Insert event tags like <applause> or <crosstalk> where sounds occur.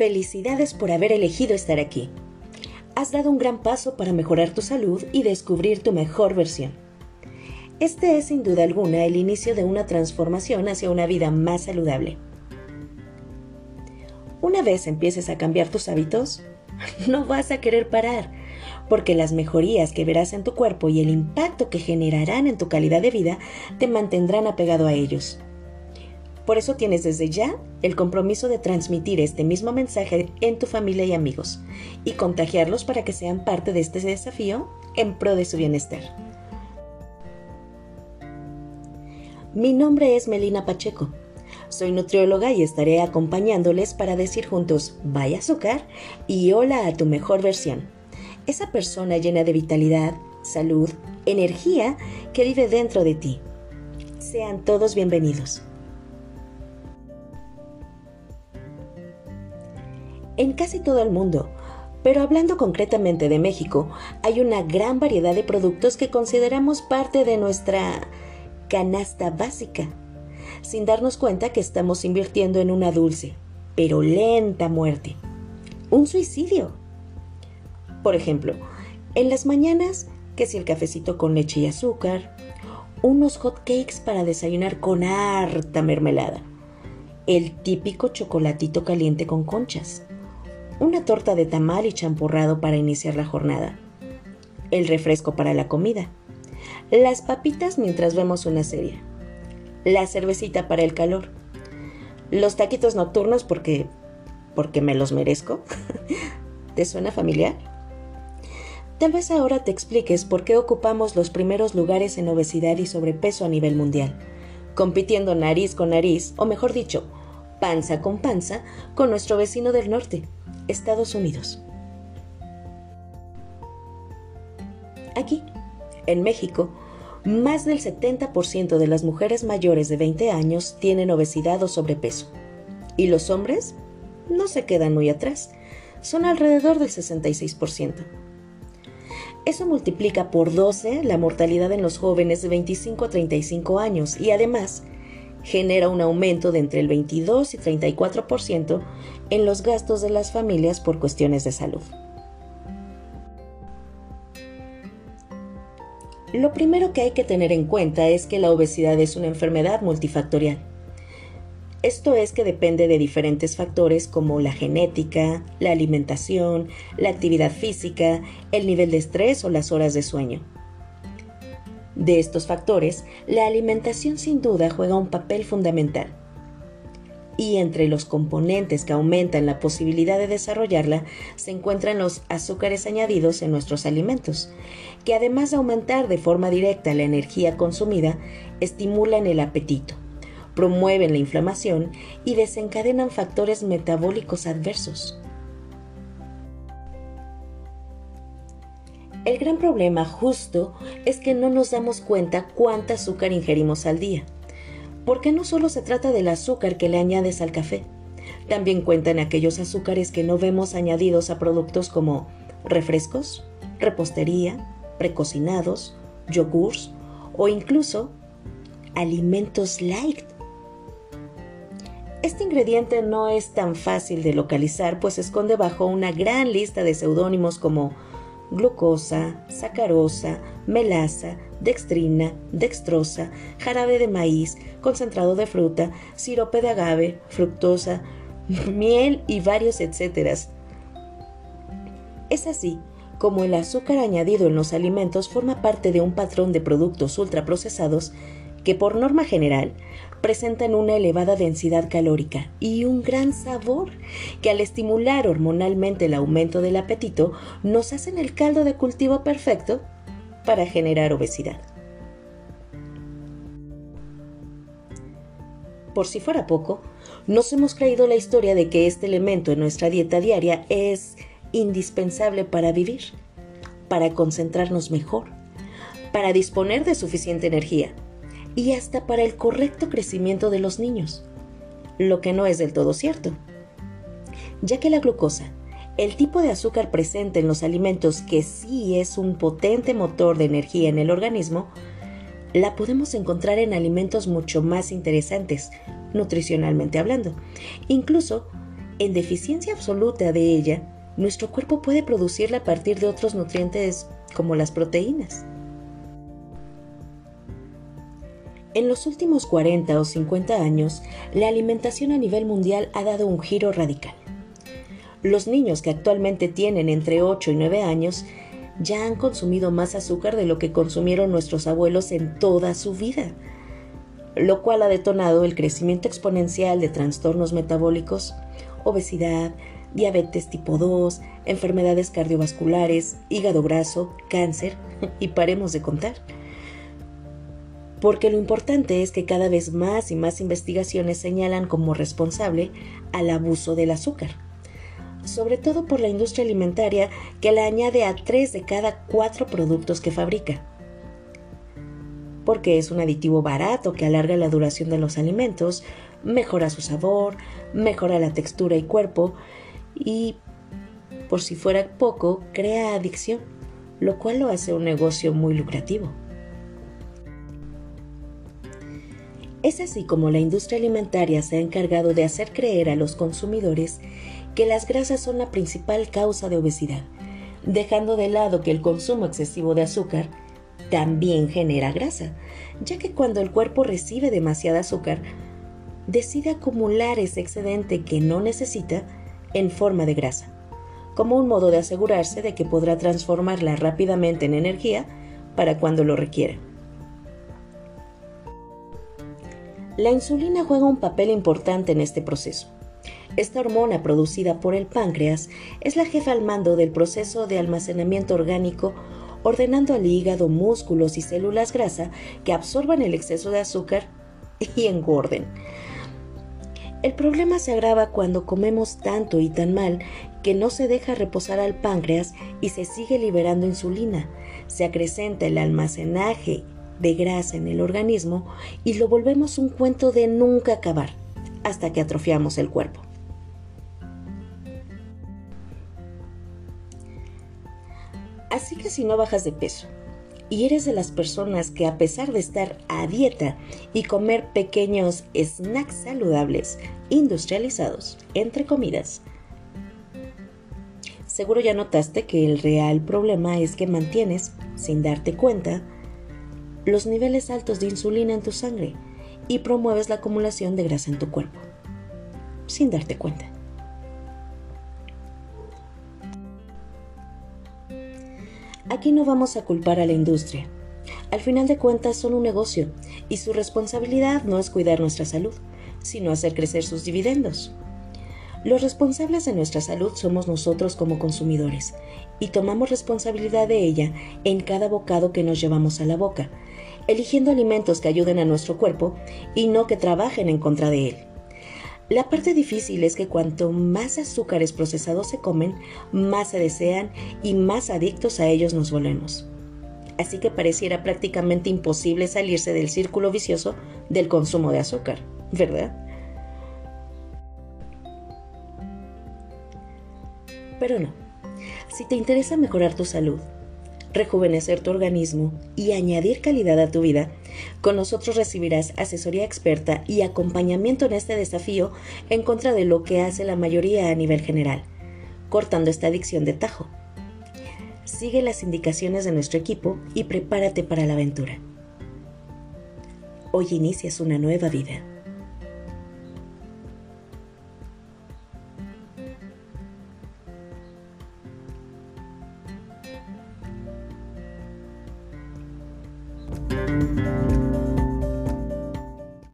Felicidades por haber elegido estar aquí. Has dado un gran paso para mejorar tu salud y descubrir tu mejor versión. Este es sin duda alguna el inicio de una transformación hacia una vida más saludable. Una vez empieces a cambiar tus hábitos, <laughs> no vas a querer parar, porque las mejorías que verás en tu cuerpo y el impacto que generarán en tu calidad de vida te mantendrán apegado a ellos. Por eso tienes desde ya el compromiso de transmitir este mismo mensaje en tu familia y amigos y contagiarlos para que sean parte de este desafío en pro de su bienestar. Mi nombre es Melina Pacheco. Soy nutrióloga y estaré acompañándoles para decir juntos vaya azúcar y hola a tu mejor versión. Esa persona llena de vitalidad, salud, energía que vive dentro de ti. Sean todos bienvenidos. En casi todo el mundo, pero hablando concretamente de México, hay una gran variedad de productos que consideramos parte de nuestra canasta básica, sin darnos cuenta que estamos invirtiendo en una dulce, pero lenta muerte, un suicidio. Por ejemplo, en las mañanas, que si el cafecito con leche y azúcar, unos hot cakes para desayunar con harta mermelada, el típico chocolatito caliente con conchas, una torta de tamal y champurrado para iniciar la jornada, el refresco para la comida, las papitas mientras vemos una serie, la cervecita para el calor, los taquitos nocturnos porque porque me los merezco. <laughs> ¿Te suena familiar? Tal vez ahora te expliques por qué ocupamos los primeros lugares en obesidad y sobrepeso a nivel mundial, compitiendo nariz con nariz, o mejor dicho, panza con panza, con nuestro vecino del norte, Estados Unidos. Aquí, en México, más del 70% de las mujeres mayores de 20 años tienen obesidad o sobrepeso. Y los hombres no se quedan muy atrás, son alrededor del 66%. Eso multiplica por 12 la mortalidad en los jóvenes de 25 a 35 años y además genera un aumento de entre el 22 y 34% en los gastos de las familias por cuestiones de salud. Lo primero que hay que tener en cuenta es que la obesidad es una enfermedad multifactorial. Esto es que depende de diferentes factores como la genética, la alimentación, la actividad física, el nivel de estrés o las horas de sueño. De estos factores, la alimentación sin duda juega un papel fundamental. Y entre los componentes que aumentan la posibilidad de desarrollarla se encuentran los azúcares añadidos en nuestros alimentos, que además de aumentar de forma directa la energía consumida, estimulan el apetito, promueven la inflamación y desencadenan factores metabólicos adversos. El gran problema justo es que no nos damos cuenta cuánta azúcar ingerimos al día. Porque no solo se trata del azúcar que le añades al café, también cuentan aquellos azúcares que no vemos añadidos a productos como refrescos, repostería, precocinados, yogurts o incluso alimentos light. Este ingrediente no es tan fácil de localizar, pues se esconde bajo una gran lista de seudónimos como glucosa, sacarosa, melaza, dextrina, dextrosa, jarabe de maíz, concentrado de fruta, sirope de agave, fructosa, miel y varios etcéteras. Es así como el azúcar añadido en los alimentos forma parte de un patrón de productos ultraprocesados que por norma general presentan una elevada densidad calórica y un gran sabor, que al estimular hormonalmente el aumento del apetito nos hacen el caldo de cultivo perfecto para generar obesidad. Por si fuera poco, nos hemos creído la historia de que este elemento en nuestra dieta diaria es indispensable para vivir, para concentrarnos mejor, para disponer de suficiente energía y hasta para el correcto crecimiento de los niños, lo que no es del todo cierto, ya que la glucosa, el tipo de azúcar presente en los alimentos que sí es un potente motor de energía en el organismo, la podemos encontrar en alimentos mucho más interesantes, nutricionalmente hablando, incluso en deficiencia absoluta de ella, nuestro cuerpo puede producirla a partir de otros nutrientes como las proteínas. En los últimos 40 o 50 años, la alimentación a nivel mundial ha dado un giro radical. Los niños que actualmente tienen entre 8 y 9 años ya han consumido más azúcar de lo que consumieron nuestros abuelos en toda su vida, lo cual ha detonado el crecimiento exponencial de trastornos metabólicos, obesidad, diabetes tipo 2, enfermedades cardiovasculares, hígado graso, cáncer, <laughs> y paremos de contar. Porque lo importante es que cada vez más y más investigaciones señalan como responsable al abuso del azúcar, sobre todo por la industria alimentaria que la añade a 3 de cada 4 productos que fabrica. Porque es un aditivo barato que alarga la duración de los alimentos, mejora su sabor, mejora la textura y cuerpo y, por si fuera poco, crea adicción, lo cual lo hace un negocio muy lucrativo. Es así como la industria alimentaria se ha encargado de hacer creer a los consumidores que las grasas son la principal causa de obesidad, dejando de lado que el consumo excesivo de azúcar también genera grasa, ya que cuando el cuerpo recibe demasiada azúcar, decide acumular ese excedente que no necesita en forma de grasa, como un modo de asegurarse de que podrá transformarla rápidamente en energía para cuando lo requiera. La insulina juega un papel importante en este proceso. Esta hormona producida por el páncreas es la jefa al mando del proceso de almacenamiento orgánico, ordenando al hígado, músculos y células grasa que absorban el exceso de azúcar y engorden, el problema se agrava cuando comemos tanto y tan mal que no se deja reposar al páncreas y se sigue liberando insulina. Se acrecenta el almacenaje de grasa en el organismo y lo volvemos un cuento de nunca acabar, hasta que atrofiamos el cuerpo. Así que si no bajas de peso, y eres de las personas que a pesar de estar a dieta y comer pequeños snacks saludables, industrializados, entre comidas, seguro ya notaste que el real problema es que mantienes, sin darte cuenta, los niveles altos de insulina en tu sangre y promueves la acumulación de grasa en tu cuerpo, sin darte cuenta. Aquí no vamos a culpar a la industria. Al final de cuentas son un negocio y su responsabilidad no es cuidar nuestra salud, sino hacer crecer sus dividendos. Los responsables de nuestra salud somos nosotros como consumidores y tomamos responsabilidad de ella en cada bocado que nos llevamos a la boca, eligiendo alimentos que ayuden a nuestro cuerpo y no que trabajen en contra de él. La parte difícil es que cuanto más azúcares procesados se comen, más se desean y más adictos a ellos nos volvemos. Así que pareciera prácticamente imposible salirse del círculo vicioso del consumo de azúcar, ¿verdad? Pero no. Si te interesa mejorar tu salud, rejuvenecer tu organismo y añadir calidad a tu vida, con nosotros recibirás asesoría experta y acompañamiento en este desafío en contra de lo que hace la mayoría a nivel general, cortando esta adicción de tajo. Sigue las indicaciones de nuestro equipo y prepárate para la aventura. Hoy inicias una nueva vida.